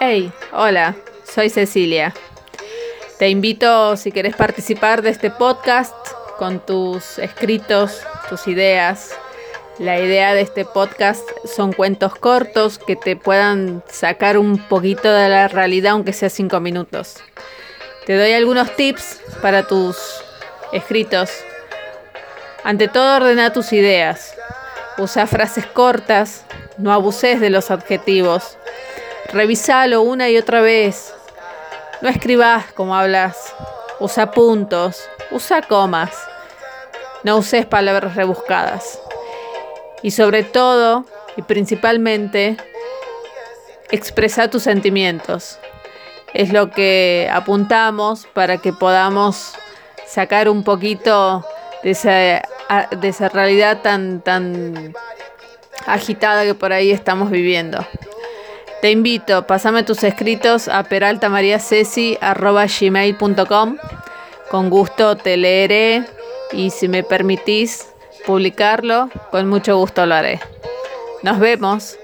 Hey, hola, soy Cecilia. Te invito, si querés participar de este podcast, con tus escritos, tus ideas. La idea de este podcast son cuentos cortos que te puedan sacar un poquito de la realidad, aunque sea cinco minutos. Te doy algunos tips para tus escritos. Ante todo, ordena tus ideas. Usa frases cortas, no abuses de los adjetivos. Revisalo una y otra vez. No escribas como hablas. Usa puntos, usa comas. No uses palabras rebuscadas. Y sobre todo, y principalmente, expresa tus sentimientos. Es lo que apuntamos para que podamos sacar un poquito de esa, de esa realidad tan, tan agitada que por ahí estamos viviendo. Te invito, pasame tus escritos a peraltamariaceci.gmail.com Con gusto te leeré y si me permitís publicarlo, con mucho gusto lo haré. Nos vemos.